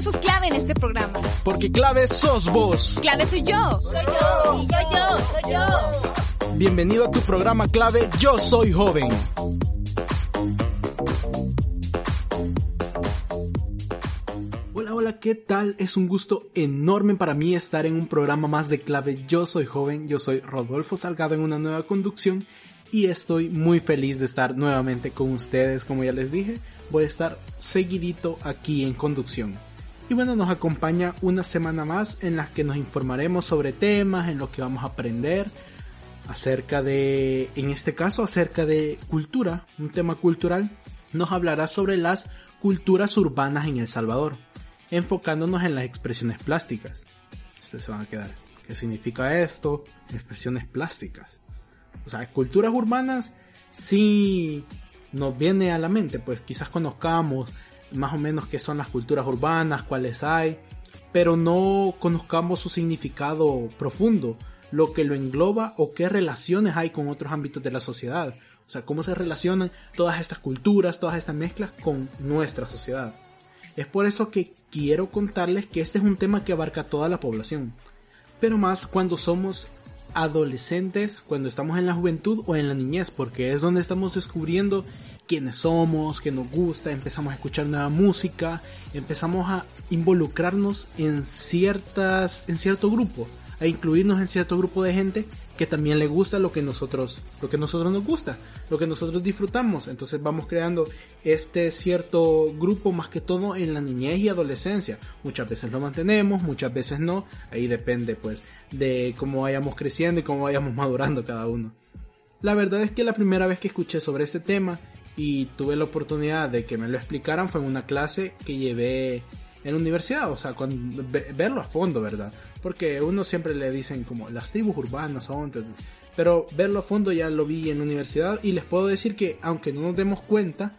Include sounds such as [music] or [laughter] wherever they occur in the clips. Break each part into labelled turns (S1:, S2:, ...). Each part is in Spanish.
S1: Sus clave en este programa.
S2: Porque clave sos vos.
S1: Clave soy yo.
S3: Soy yo. Y yo, yo, soy yo.
S2: Bienvenido a tu programa clave Yo Soy Joven. Hola, hola, ¿qué tal? Es un gusto enorme para mí estar en un programa más de clave Yo Soy Joven. Yo soy Rodolfo Salgado en una nueva conducción y estoy muy feliz de estar nuevamente con ustedes, como ya les dije. Voy a estar seguidito aquí en conducción. Y bueno, nos acompaña una semana más en la que nos informaremos sobre temas, en los que vamos a aprender acerca de, en este caso, acerca de cultura, un tema cultural. Nos hablará sobre las culturas urbanas en El Salvador, enfocándonos en las expresiones plásticas. Ustedes se van a quedar. ¿Qué significa esto? Expresiones plásticas. O sea, culturas urbanas sí nos viene a la mente, pues quizás conozcamos más o menos qué son las culturas urbanas, cuáles hay, pero no conozcamos su significado profundo, lo que lo engloba o qué relaciones hay con otros ámbitos de la sociedad. O sea, cómo se relacionan todas estas culturas, todas estas mezclas con nuestra sociedad. Es por eso que quiero contarles que este es un tema que abarca toda la población, pero más cuando somos adolescentes, cuando estamos en la juventud o en la niñez, porque es donde estamos descubriendo quiénes somos, qué nos gusta, empezamos a escuchar nueva música, empezamos a involucrarnos en ciertas, en cierto grupo, a incluirnos en cierto grupo de gente que también le gusta lo que nosotros, lo que nosotros nos gusta, lo que nosotros disfrutamos. Entonces vamos creando este cierto grupo más que todo en la niñez y adolescencia. Muchas veces lo mantenemos, muchas veces no. Ahí depende pues de cómo vayamos creciendo y cómo vayamos [laughs] madurando cada uno. La verdad es que la primera vez que escuché sobre este tema y tuve la oportunidad de que me lo explicaran fue en una clase que llevé en la universidad, o sea, con, verlo a fondo, ¿verdad? Porque uno siempre le dicen como las tribus urbanas son, pero verlo a fondo ya lo vi en la universidad y les puedo decir que aunque no nos demos cuenta,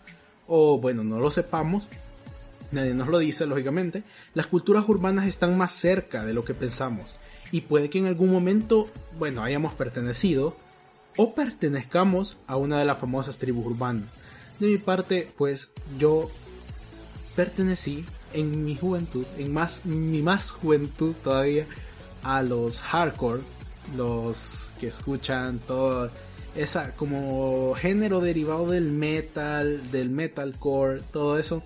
S2: o bueno, no lo sepamos, nadie nos lo dice lógicamente, las culturas urbanas están más cerca de lo que pensamos y puede que en algún momento, bueno, hayamos pertenecido o pertenezcamos a una de las famosas tribus urbanas. De mi parte, pues yo pertenecí en mi juventud, en más, mi más juventud todavía, a los hardcore, los que escuchan todo esa como género derivado del metal, del metalcore, todo eso.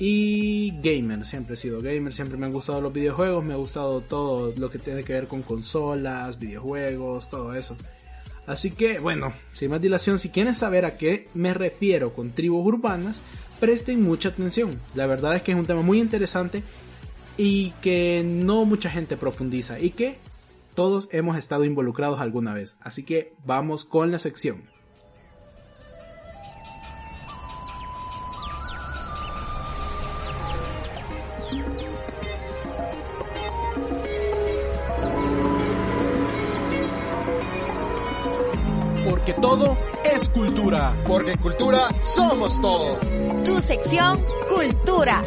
S2: Y gamer, siempre he sido gamer, siempre me han gustado los videojuegos, me ha gustado todo lo que tiene que ver con consolas, videojuegos, todo eso. Así que, bueno, sin más dilación, si quieren saber a qué me refiero con tribus urbanas, presten mucha atención. La verdad es que es un tema muy interesante y que no mucha gente profundiza y que todos hemos estado involucrados alguna vez. Así que vamos con la sección.
S4: Porque cultura somos todos.
S3: Tu sección Cultura.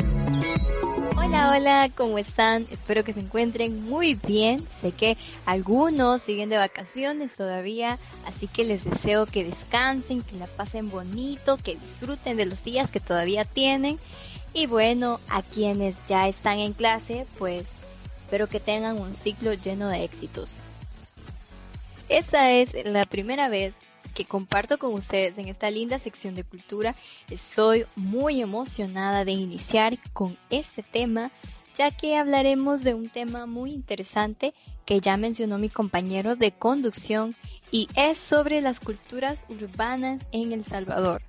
S5: Hola, hola, ¿cómo están? Espero que se encuentren muy bien. Sé que algunos siguen de vacaciones todavía, así que les deseo que descansen, que la pasen bonito, que disfruten de los días que todavía tienen. Y bueno, a quienes ya están en clase, pues espero que tengan un ciclo lleno de éxitos. Esta es la primera vez que comparto con ustedes en esta linda sección de cultura. Estoy muy emocionada de iniciar con este tema, ya que hablaremos de un tema muy interesante que ya mencionó mi compañero de conducción y es sobre las culturas urbanas en El Salvador.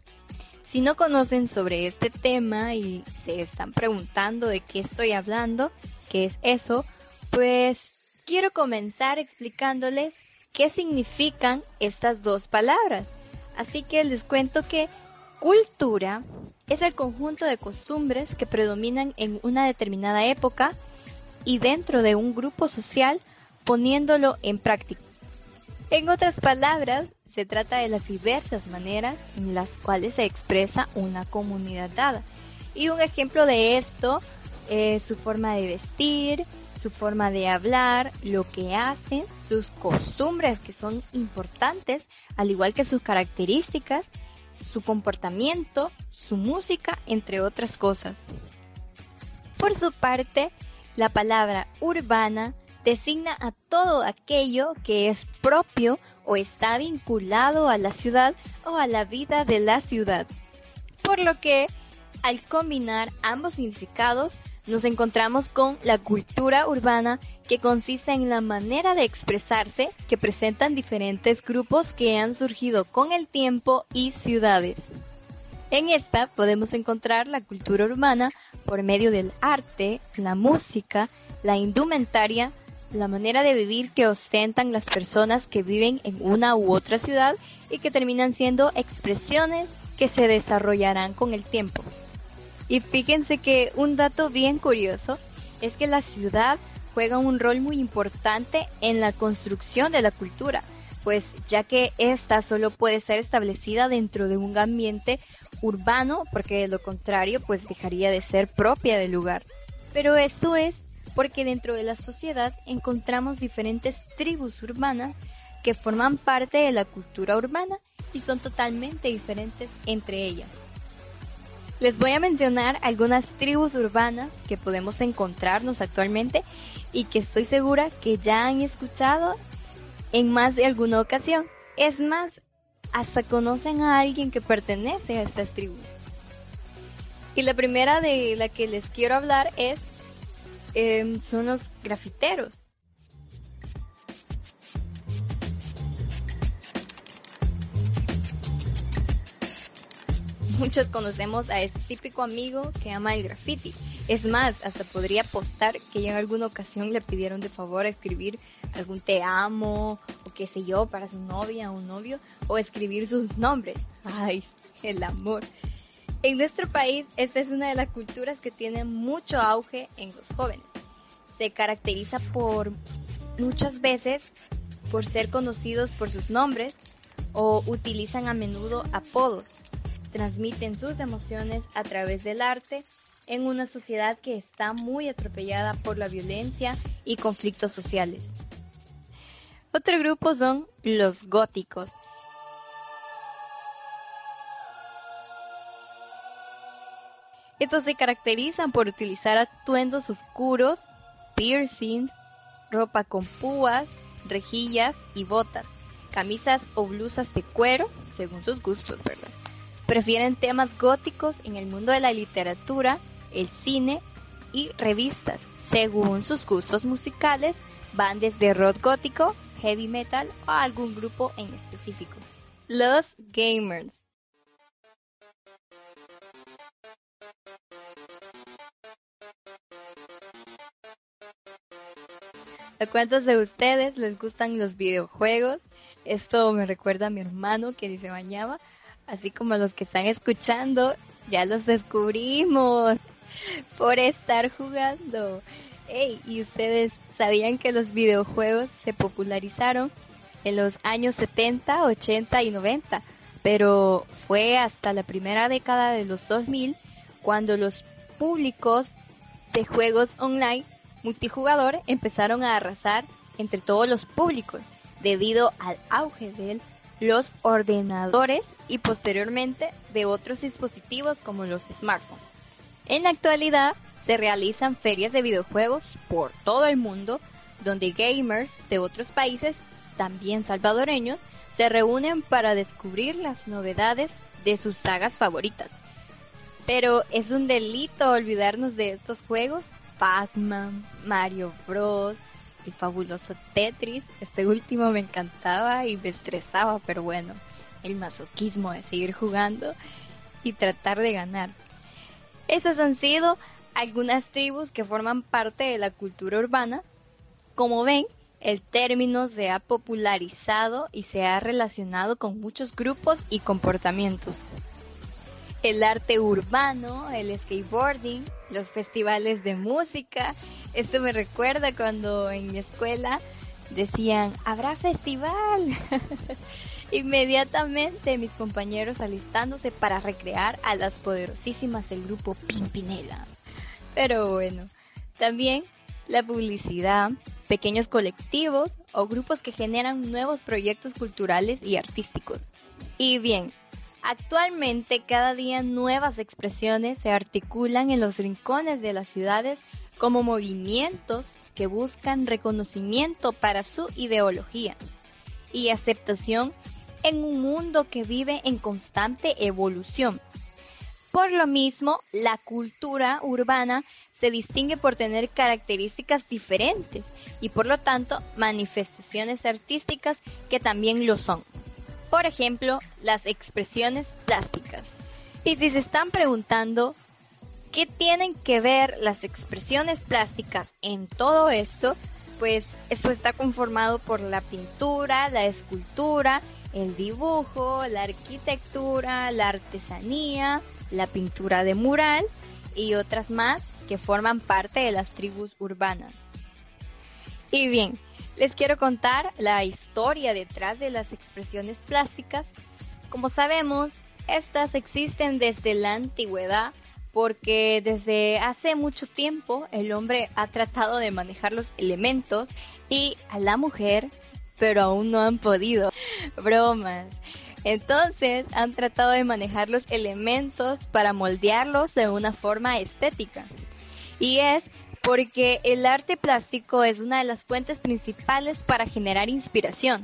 S5: Si no conocen sobre este tema y se están preguntando de qué estoy hablando, qué es eso, pues quiero comenzar explicándoles qué significan estas dos palabras. Así que les cuento que cultura es el conjunto de costumbres que predominan en una determinada época y dentro de un grupo social poniéndolo en práctica. En otras palabras, se trata de las diversas maneras en las cuales se expresa una comunidad dada. Y un ejemplo de esto es su forma de vestir, su forma de hablar, lo que hacen, sus costumbres que son importantes, al igual que sus características, su comportamiento, su música, entre otras cosas. Por su parte, la palabra urbana designa a todo aquello que es propio o está vinculado a la ciudad o a la vida de la ciudad. Por lo que, al combinar ambos significados, nos encontramos con la cultura urbana que consiste en la manera de expresarse que presentan diferentes grupos que han surgido con el tiempo y ciudades. En esta podemos encontrar la cultura urbana por medio del arte, la música, la indumentaria, la manera de vivir que ostentan las personas que viven en una u otra ciudad y que terminan siendo expresiones que se desarrollarán con el tiempo. Y fíjense que un dato bien curioso es que la ciudad juega un rol muy importante en la construcción de la cultura, pues ya que ésta solo puede ser establecida dentro de un ambiente urbano, porque de lo contrario pues dejaría de ser propia del lugar. Pero esto es porque dentro de la sociedad encontramos diferentes tribus urbanas que forman parte de la cultura urbana y son totalmente diferentes entre ellas. Les voy a mencionar algunas tribus urbanas que podemos encontrarnos actualmente y que estoy segura que ya han escuchado en más de alguna ocasión. Es más, hasta conocen a alguien que pertenece a estas tribus. Y la primera de la que les quiero hablar es em, son los grafiteros. Muchos conocemos a este típico amigo que ama el graffiti. Es más, hasta podría apostar que en alguna ocasión le pidieron de favor escribir algún te amo o qué sé yo para su novia o novio o escribir sus nombres. Ay, el amor. En nuestro país esta es una de las culturas que tiene mucho auge en los jóvenes. Se caracteriza por muchas veces por ser conocidos por sus nombres o utilizan a menudo apodos transmiten sus emociones a través del arte en una sociedad que está muy atropellada por la violencia y conflictos sociales. Otro grupo son los góticos. Estos se caracterizan por utilizar atuendos oscuros, piercings, ropa con púas, rejillas y botas, camisas o blusas de cuero, según sus gustos, ¿verdad? Prefieren temas góticos en el mundo de la literatura, el cine y revistas. Según sus gustos musicales, van desde rock gótico, heavy metal o algún grupo en específico. Los gamers. ¿A cuántos de ustedes les gustan los videojuegos? Esto me recuerda a mi hermano que se bañaba así como los que están escuchando, ya los descubrimos por estar jugando. Hey, ¿y ustedes sabían que los videojuegos se popularizaron en los años 70, 80 y 90? Pero fue hasta la primera década de los 2000 cuando los públicos de juegos online multijugador empezaron a arrasar entre todos los públicos debido al auge de los ordenadores y posteriormente de otros dispositivos como los smartphones. En la actualidad se realizan ferias de videojuegos por todo el mundo donde gamers de otros países, también salvadoreños, se reúnen para descubrir las novedades de sus sagas favoritas. Pero es un delito olvidarnos de estos juegos. Pac-Man, Mario Bros, el fabuloso Tetris. Este último me encantaba y me estresaba, pero bueno, el masoquismo de seguir jugando y tratar de ganar. Esas han sido algunas tribus que forman parte de la cultura urbana. Como ven, el término se ha popularizado y se ha relacionado con muchos grupos y comportamientos. El arte urbano, el skateboarding, los festivales de música. Esto me recuerda cuando en mi escuela decían, habrá festival. [laughs] Inmediatamente mis compañeros alistándose para recrear a las poderosísimas del grupo Pimpinela. Pero bueno, también la publicidad, pequeños colectivos o grupos que generan nuevos proyectos culturales y artísticos. Y bien, Actualmente cada día nuevas expresiones se articulan en los rincones de las ciudades como movimientos que buscan reconocimiento para su ideología y aceptación en un mundo que vive en constante evolución. Por lo mismo, la cultura urbana se distingue por tener características diferentes y por lo tanto manifestaciones artísticas que también lo son. Por ejemplo, las expresiones plásticas. Y si se están preguntando qué tienen que ver las expresiones plásticas en todo esto, pues esto está conformado por la pintura, la escultura, el dibujo, la arquitectura, la artesanía, la pintura de mural y otras más que forman parte de las tribus urbanas. Y bien, les quiero contar la historia detrás de las expresiones plásticas. Como sabemos, estas existen desde la antigüedad porque desde hace mucho tiempo el hombre ha tratado de manejar los elementos y a la mujer, pero aún no han podido. [laughs] Bromas. Entonces han tratado de manejar los elementos para moldearlos de una forma estética. Y es porque el arte plástico es una de las fuentes principales para generar inspiración.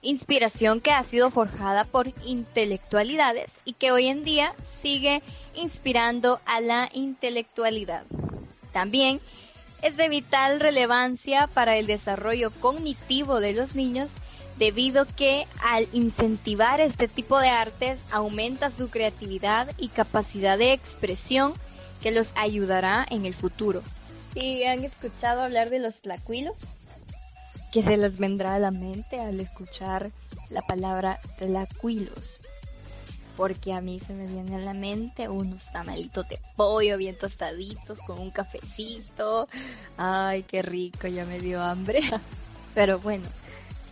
S5: Inspiración que ha sido forjada por intelectualidades y que hoy en día sigue inspirando a la intelectualidad. También es de vital relevancia para el desarrollo cognitivo de los niños debido que al incentivar este tipo de artes aumenta su creatividad y capacidad de expresión que los ayudará en el futuro. ¿Y han escuchado hablar de los tlacuilos? Que se les vendrá a la mente al escuchar la palabra tlacuilos. Porque a mí se me viene a la mente unos tamalitos de pollo bien tostaditos con un cafecito. Ay, qué rico, ya me dio hambre. [laughs] Pero bueno,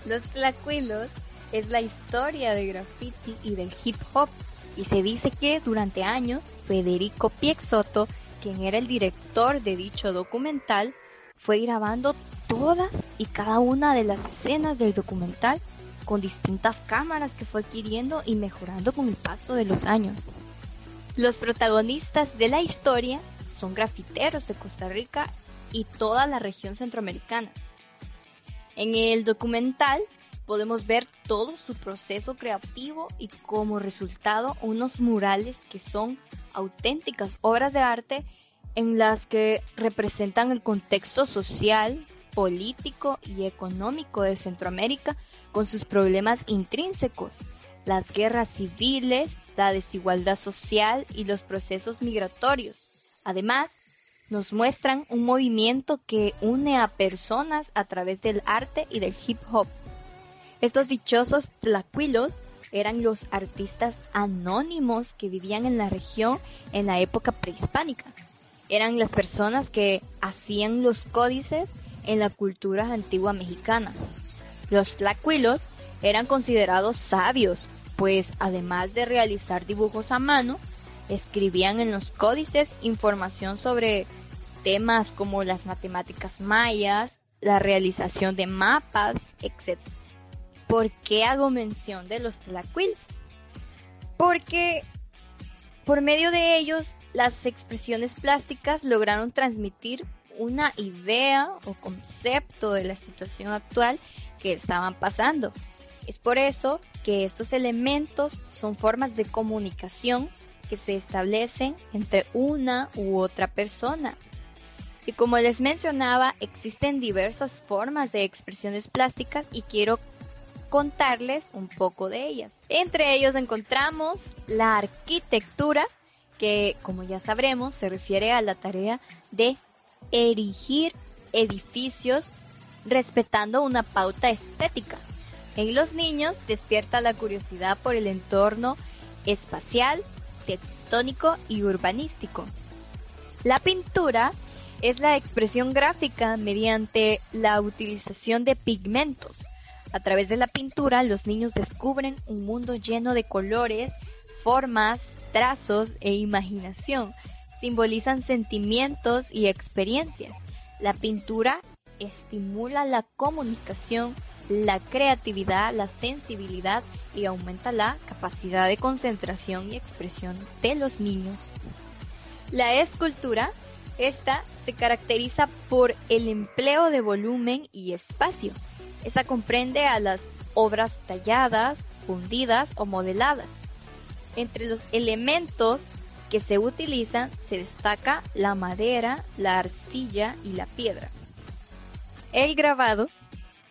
S5: los Tlacuilos es la historia de graffiti y del hip hop y se dice que durante años Federico Piexoto, quien era el director de dicho documental, fue grabando todas y cada una de las escenas del documental con distintas cámaras que fue adquiriendo y mejorando con el paso de los años. Los protagonistas de la historia son grafiteros de Costa Rica y toda la región centroamericana. En el documental podemos ver todo su proceso creativo y como resultado unos murales que son auténticas obras de arte en las que representan el contexto social, político y económico de Centroamérica con sus problemas intrínsecos, las guerras civiles, la desigualdad social y los procesos migratorios. Además, nos muestran un movimiento que une a personas a través del arte y del hip hop. Estos dichosos tlacuilos eran los artistas anónimos que vivían en la región en la época prehispánica. Eran las personas que hacían los códices en la cultura antigua mexicana. Los tlacuilos eran considerados sabios, pues además de realizar dibujos a mano, escribían en los códices información sobre temas como las matemáticas mayas, la realización de mapas, etc. ¿Por qué hago mención de los tlacuilos? Porque por medio de ellos las expresiones plásticas lograron transmitir una idea o concepto de la situación actual que estaban pasando. Es por eso que estos elementos son formas de comunicación que se establecen entre una u otra persona y como les mencionaba, existen diversas formas de expresiones plásticas y quiero contarles un poco de ellas. Entre ellos encontramos la arquitectura, que como ya sabremos se refiere a la tarea de erigir edificios respetando una pauta estética. En los niños despierta la curiosidad por el entorno espacial, tectónico y urbanístico. La pintura es la expresión gráfica mediante la utilización de pigmentos. A través de la pintura los niños descubren un mundo lleno de colores, formas, trazos e imaginación. Simbolizan sentimientos y experiencias. La pintura estimula la comunicación, la creatividad, la sensibilidad y aumenta la capacidad de concentración y expresión de los niños. La escultura, esta se caracteriza por el empleo de volumen y espacio. Esta comprende a las obras talladas, fundidas o modeladas. Entre los elementos que se utilizan se destaca la madera, la arcilla y la piedra. El grabado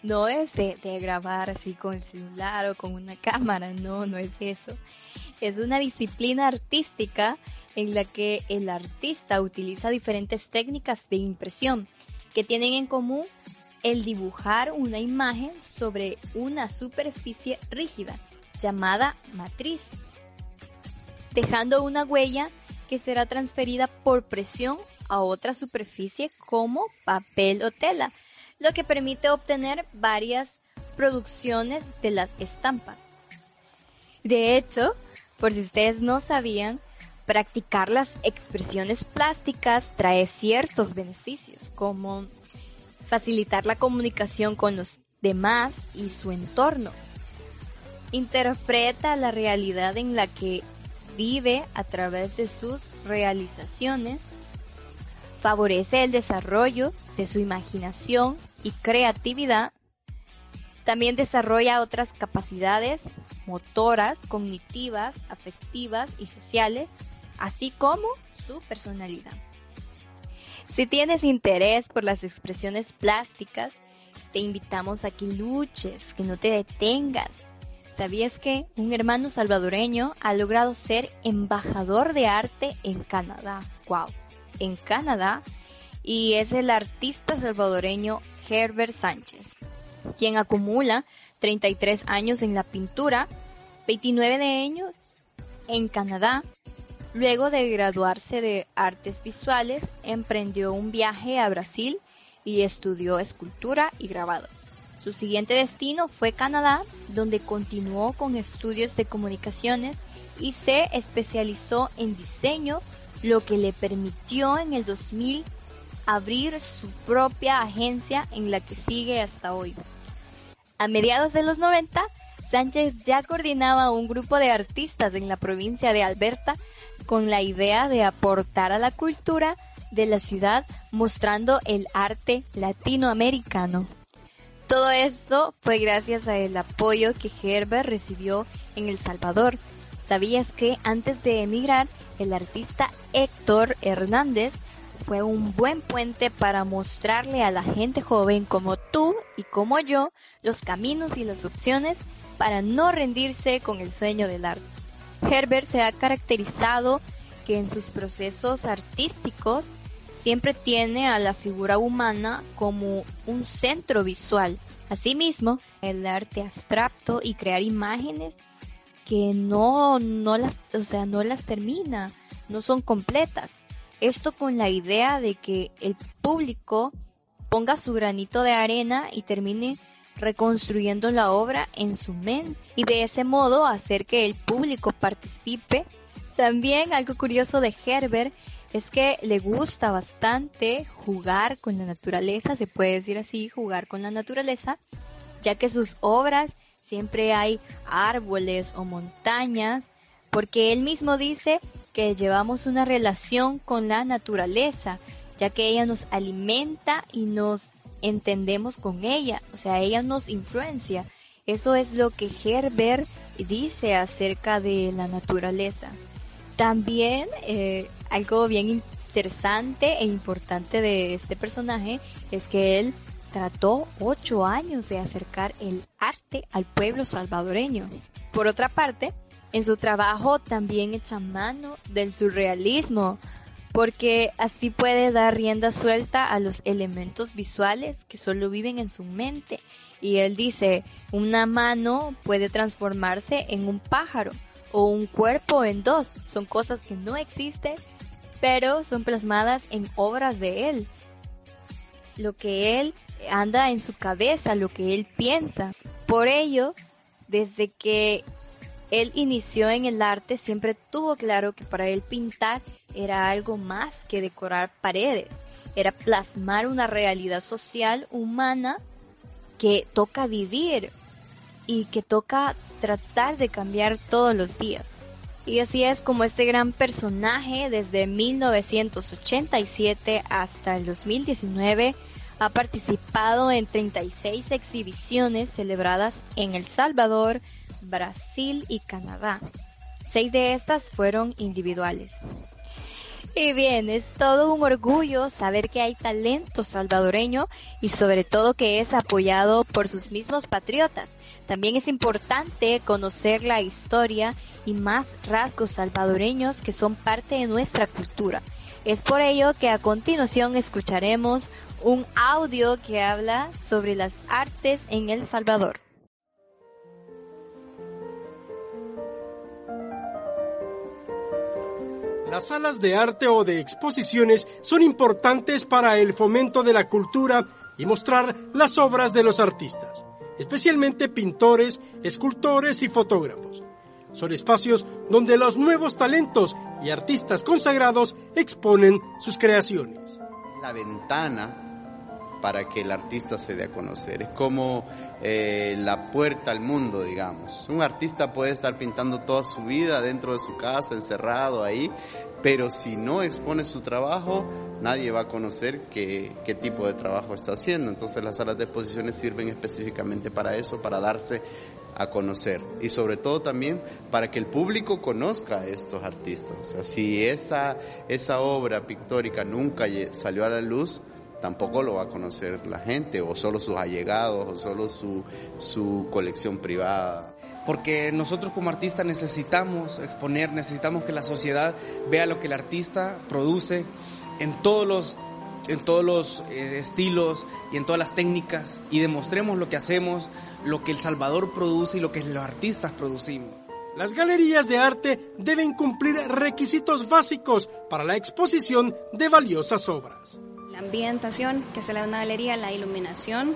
S5: no es de, grabar así con el celular o con una [laughs] cámara, no, no es eso. Es una disciplina artística en la que el artista utiliza diferentes técnicas de impresión que tienen en común el dibujar una imagen sobre una superficie rígida llamada matriz, dejando una huella que será transferida por presión a otra superficie como papel o tela, lo que permite obtener varias producciones de las estampas. De hecho, por si ustedes no sabían, practicar las expresiones plásticas trae ciertos beneficios, como facilitar la comunicación con los demás y su entorno. Interpreta la realidad en la que vive a través de sus realizaciones, favorece el desarrollo de su imaginación y creatividad, también desarrolla otras capacidades motoras, cognitivas, afectivas y sociales, así como su personalidad. Si tienes interés por las expresiones plásticas, te invitamos a que luches, que no te detengas. ¿Sabías que un hermano salvadoreño ha logrado ser embajador de arte en Canadá? ¡Wow! En Canadá. Y es el artista salvadoreño Herbert Sánchez, quien acumula 33 años en la pintura, 29 de ellos en Canadá Luego de graduarse de artes visuales, emprendió un viaje a Brasil y estudió escultura y grabado. Su siguiente destino fue Canadá, donde continuó con estudios de comunicaciones y se especializó en diseño, lo que le permitió en el 2000 abrir su propia agencia en la que sigue hasta hoy. A mediados de los 90, Sánchez ya coordinaba un grupo de artistas en la provincia de Alberta con la idea de aportar a la cultura de la ciudad mostrando el arte latinoamericano. Todo esto fue gracias al apoyo que Herbert recibió en El Salvador. ¿Sabías que antes de emigrar, el artista Héctor Hernández fue un buen puente para mostrarle a la gente joven como tú y como yo los caminos y las opciones para no rendirse con el sueño del arte? Herbert se ha caracterizado que en sus procesos artísticos siempre tiene a la figura humana como un centro visual. Asimismo, el arte abstracto y crear imágenes que no, no las, o sea, no las termina, no son completas. Esto con la idea de que el público ponga su granito de arena y termine reconstruyendo la obra en su mente y de ese modo hacer que el público participe. También algo curioso de Herbert es que le gusta bastante jugar con la naturaleza, se puede decir así, jugar con la naturaleza, ya que sus obras siempre hay árboles o montañas, porque él mismo dice que llevamos una relación con la naturaleza, ya que ella nos alimenta y nos entendemos con ella, o sea, ella nos influencia. Eso es lo que Herbert dice acerca de la naturaleza. También eh, algo bien interesante e importante de este personaje es que él trató ocho años de acercar el arte al pueblo salvadoreño. Por otra parte, en su trabajo también echa mano del surrealismo, porque así puede dar rienda suelta a los elementos visuales que solo viven en su mente. Y él dice, una mano puede transformarse en un pájaro o un cuerpo en dos. Son cosas que no existen, pero son plasmadas en obras de él. Lo que él anda en su cabeza, lo que él piensa. Por ello, desde que él inició en el arte, siempre tuvo claro que para él pintar era algo más que decorar paredes, era plasmar una realidad social humana que toca vivir y que toca tratar de cambiar todos los días. Y así es como este gran personaje desde 1987 hasta el 2019 ha participado en 36 exhibiciones celebradas en El Salvador, Brasil y Canadá. Seis de estas fueron individuales. Y bien, es todo un orgullo saber que hay talento salvadoreño y sobre todo que es apoyado por sus mismos patriotas. También es importante conocer la historia y más rasgos salvadoreños que son parte de nuestra cultura. Es por ello que a continuación escucharemos un audio que habla sobre las artes en El Salvador.
S6: Las salas de arte o de exposiciones son importantes para el fomento de la cultura y mostrar las obras de los artistas, especialmente pintores, escultores y fotógrafos. Son espacios donde los nuevos talentos y artistas consagrados exponen sus creaciones.
S7: La ventana para que el artista se dé a conocer. Es como eh, la puerta al mundo, digamos. Un artista puede estar pintando toda su vida dentro de su casa, encerrado ahí, pero si no expone su trabajo, nadie va a conocer qué, qué tipo de trabajo está haciendo. Entonces las salas de exposiciones sirven específicamente para eso, para darse a conocer y sobre todo también para que el público conozca a estos artistas. Si esa, esa obra pictórica nunca salió a la luz, tampoco lo va a conocer la gente, o solo sus allegados, o solo su, su colección privada.
S8: Porque nosotros como artistas necesitamos exponer, necesitamos que la sociedad vea lo que el artista produce en todos los en todos los eh, estilos y en todas las técnicas y demostremos lo que hacemos, lo que El Salvador produce y lo que los artistas producimos.
S6: Las galerías de arte deben cumplir requisitos básicos para la exposición de valiosas obras.
S9: La ambientación que se le da a una galería, la iluminación,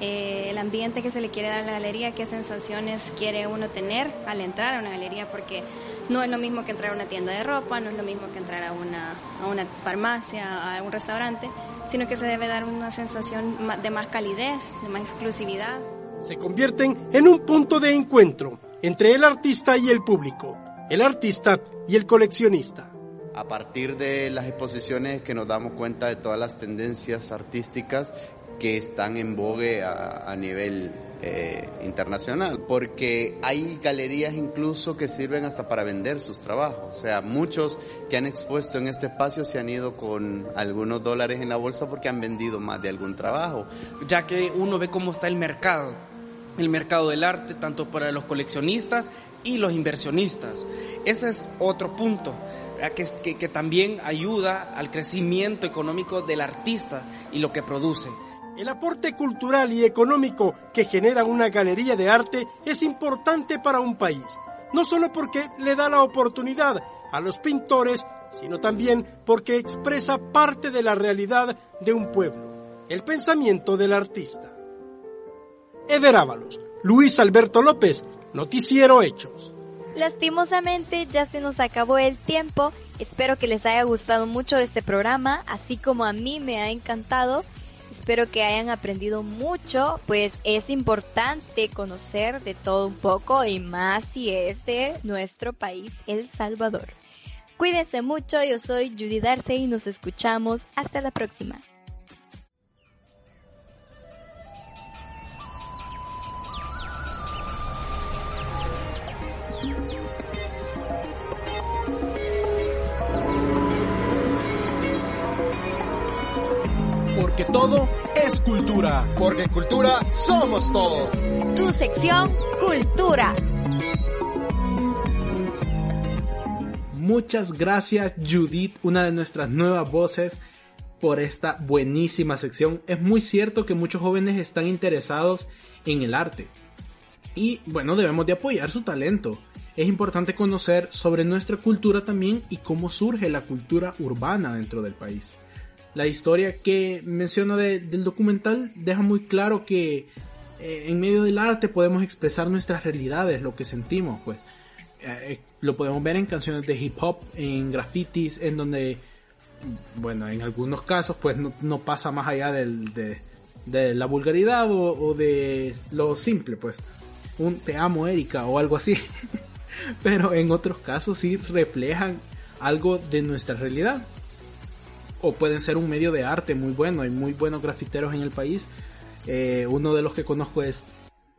S9: eh, el ambiente que se le quiere dar a la galería, qué sensaciones quiere uno tener al entrar a una galería, porque no es lo mismo que entrar a una tienda de ropa, no es lo mismo que entrar a una, a una farmacia, a un restaurante, sino que se debe dar una sensación de más calidez, de más exclusividad.
S6: Se convierten en un punto de encuentro entre el artista y el público, el artista y el coleccionista
S7: a partir de las exposiciones que nos damos cuenta de todas las tendencias artísticas que están en vogue a, nivel eh, internacional, porque hay galerías incluso que sirven hasta para vender sus trabajos. O sea, muchos que han expuesto en este espacio se han ido con algunos dólares en la bolsa porque han vendido más de algún trabajo.
S8: Ya que uno ve cómo está el mercado, el mercado del arte, tanto para los coleccionistas y los inversionistas. Ese es otro punto que, también ayuda al crecimiento económico del artista y lo que produce.
S6: El aporte cultural y económico que genera una galería de arte es importante para un país, no solo porque le da la oportunidad a los pintores, sino también porque expresa parte de la realidad de un pueblo, el pensamiento del artista. Eder Ábalos, Luis Alberto López, Noticiero Hechos.
S5: Lastimosamente ya se nos acabó el tiempo. Espero que les haya gustado mucho este programa, así como a mí me ha encantado. Espero que hayan aprendido mucho, pues es importante conocer de todo un poco y más si es de nuestro país, El Salvador. Cuídense mucho, yo soy Judy Darce y nos escuchamos hasta la próxima.
S2: Porque todo es cultura.
S4: Porque cultura somos todos.
S3: Tu sección Cultura.
S2: Muchas gracias Judith, una de nuestras nuevas voces, por esta buenísima sección. Es muy cierto que muchos jóvenes están interesados en el arte. Y bueno, debemos de apoyar su talento. Es importante conocer sobre nuestra cultura también y cómo surge la cultura urbana dentro del país la historia que menciona del documental deja muy claro que eh, en medio del arte podemos expresar nuestras realidades, lo que sentimos, pues. Eh, eh, lo podemos ver en canciones de hip hop, en grafitis, en donde, bueno, en algunos casos, pues no, pasa más allá de, de la vulgaridad o, de lo simple, pues. Un te amo Erika o algo así. [laughs] Pero en otros casos sí reflejan algo de nuestra realidad. O pueden ser un medio de arte muy bueno. Hay muy buenos grafiteros en el país. Eh, uno de los que conozco es,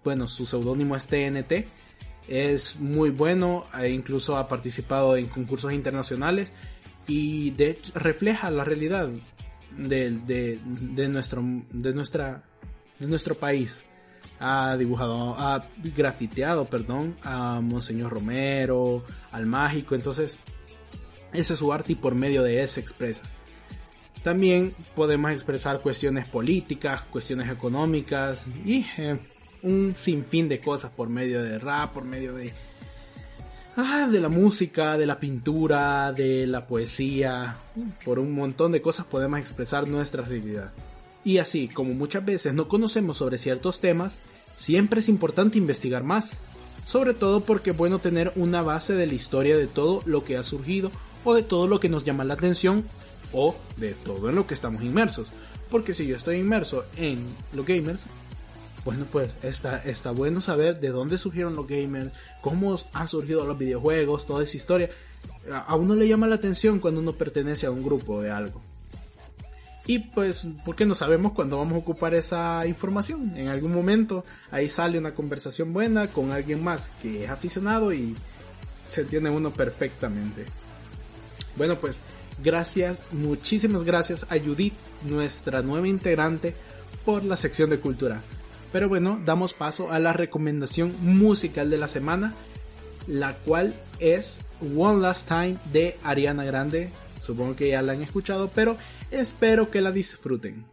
S2: bueno, su seudónimo es TNT. Es muy bueno, e incluso ha participado en concursos internacionales y de refleja la realidad de, de, nuestro, de, nuestra, de nuestro país. Ha dibujado, ha grafiteado, perdón, a Monseñor Romero, al Mágico, entonces ese es su arte y por medio de él se expresa. También podemos expresar cuestiones políticas, cuestiones económicas y un sinfín de cosas por medio de rap, por medio de ah, de la música, de la pintura, de la poesía, por un montón de cosas podemos expresar nuestra realidad. Y así, como muchas veces no conocemos sobre ciertos temas, siempre es importante investigar más. Sobre todo porque es bueno tener una base de la historia de todo lo que ha surgido o de todo lo que nos llama la atención o de todo en lo que estamos inmersos. Porque si yo estoy inmerso en los gamers, bueno, pues está, está bueno saber de dónde surgieron los gamers, cómo han surgido los videojuegos, toda esa historia. A uno le llama la atención cuando uno pertenece a un grupo de algo. Y pues, porque no sabemos cuándo vamos a ocupar esa información. En algún momento ahí sale una conversación buena con alguien más que es aficionado y se entiende uno perfectamente. Bueno, pues gracias, muchísimas gracias a Judith, nuestra nueva integrante, por la sección de cultura. Pero bueno, damos paso a la recomendación musical de la semana, la cual es One Last Time de Ariana Grande. Supongo que ya la han escuchado, pero espero que la disfruten.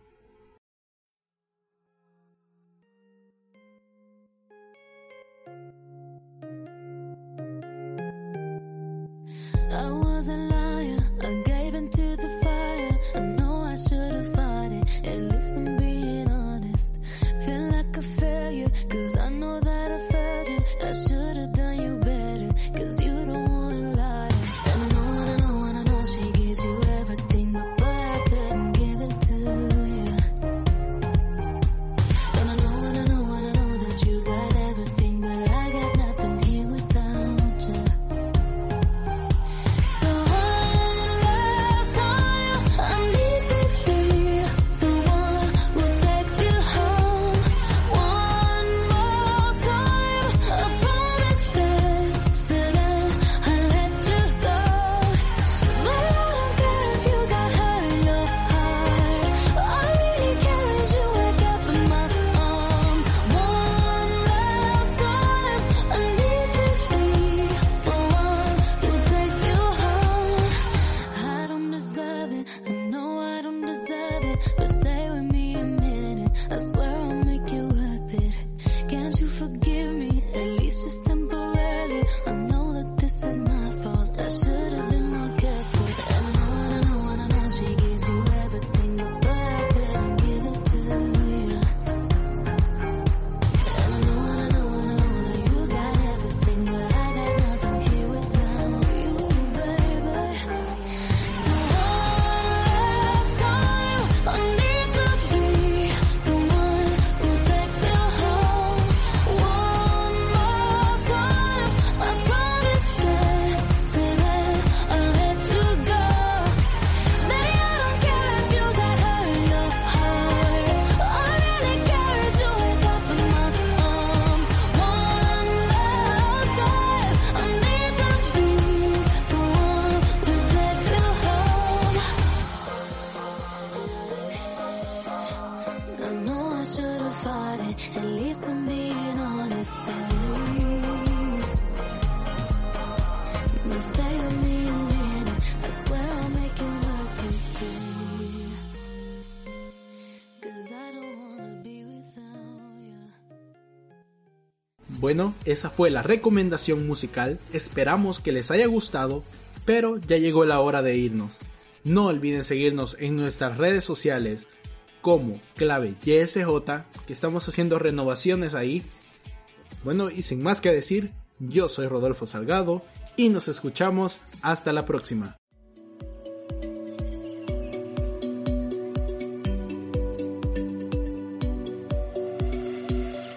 S2: Bueno, esa fue la recomendación musical, esperamos que les haya gustado, pero ya llegó la hora de irnos. No olviden seguirnos en nuestras redes sociales como clave YSJ, que estamos haciendo renovaciones ahí. Bueno, y sin más que decir, yo soy Rodolfo Salgado y nos escuchamos hasta la próxima.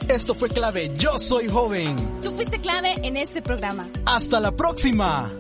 S2: Esto fue clave, yo soy joven.
S1: Tú fuiste clave en este programa.
S2: Hasta la próxima.